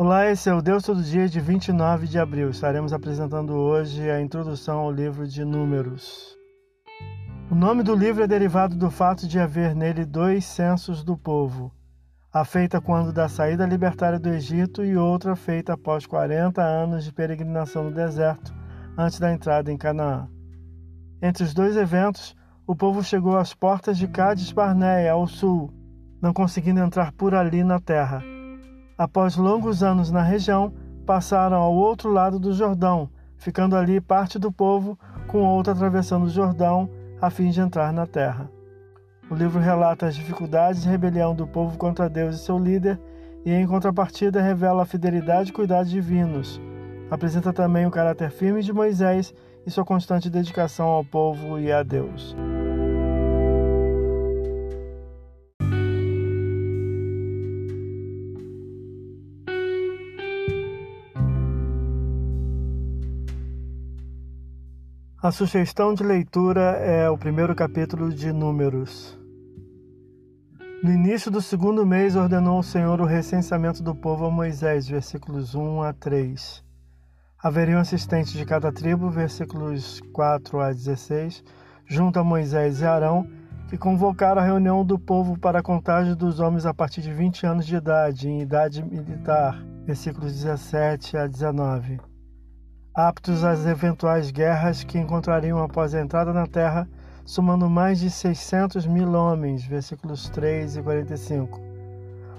Olá, esse é o Deus Todo Dia de 29 de abril. Estaremos apresentando hoje a introdução ao livro de Números. O nome do livro é derivado do fato de haver nele dois censos do povo, a feita quando da saída libertária do Egito e outra feita após 40 anos de peregrinação no deserto, antes da entrada em Canaã. Entre os dois eventos, o povo chegou às portas de Cádiz Barneia, ao sul, não conseguindo entrar por ali na terra. Após longos anos na região, passaram ao outro lado do Jordão, ficando ali parte do povo, com outra atravessando o Jordão a fim de entrar na terra. O livro relata as dificuldades e rebelião do povo contra Deus e seu líder, e em contrapartida revela a fidelidade e cuidados divinos. Apresenta também o caráter firme de Moisés e sua constante dedicação ao povo e a Deus. A sugestão de leitura é o primeiro capítulo de Números. No início do segundo mês, ordenou o Senhor o recenseamento do povo a Moisés, versículos 1 a 3. Haveriam assistentes de cada tribo, versículos 4 a 16, junto a Moisés e Arão, que convocaram a reunião do povo para a contagem dos homens a partir de 20 anos de idade, em idade militar, versículos 17 a 19 aptos às eventuais guerras que encontrariam após a entrada na terra, somando mais de 600 mil homens, versículos 3 e 45.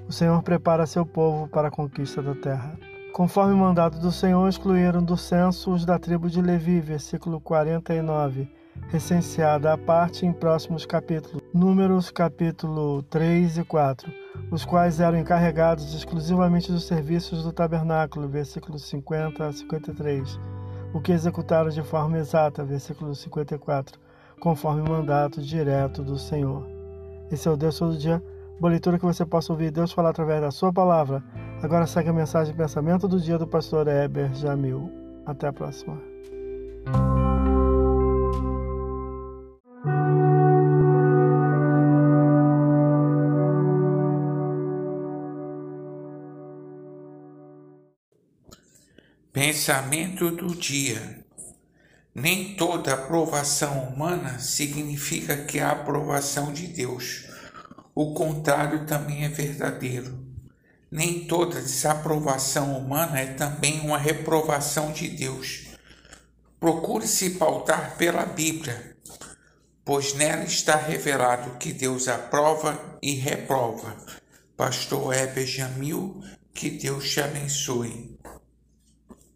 O Senhor prepara seu povo para a conquista da terra. Conforme o mandado do Senhor, excluíram do censo os da tribo de Levi, versículo 49, recenseada à parte em próximos capítulos, Números capítulo 3 e 4, os quais eram encarregados exclusivamente dos serviços do tabernáculo, versículos 50 a 53, o que executaram de forma exata, versículo 54, conforme o mandato direto do Senhor. Esse é o Deus todo dia, boa leitura que você possa ouvir Deus falar através da sua palavra. Agora segue a mensagem pensamento do dia do pastor Heber Jamil. Até a próxima. Pensamento do dia. Nem toda aprovação humana significa que a aprovação de Deus. O contrário também é verdadeiro. Nem toda desaprovação humana é também uma reprovação de Deus. Procure se pautar pela Bíblia, pois nela está revelado que Deus aprova e reprova. Pastor Heber Jamil, que Deus te abençoe.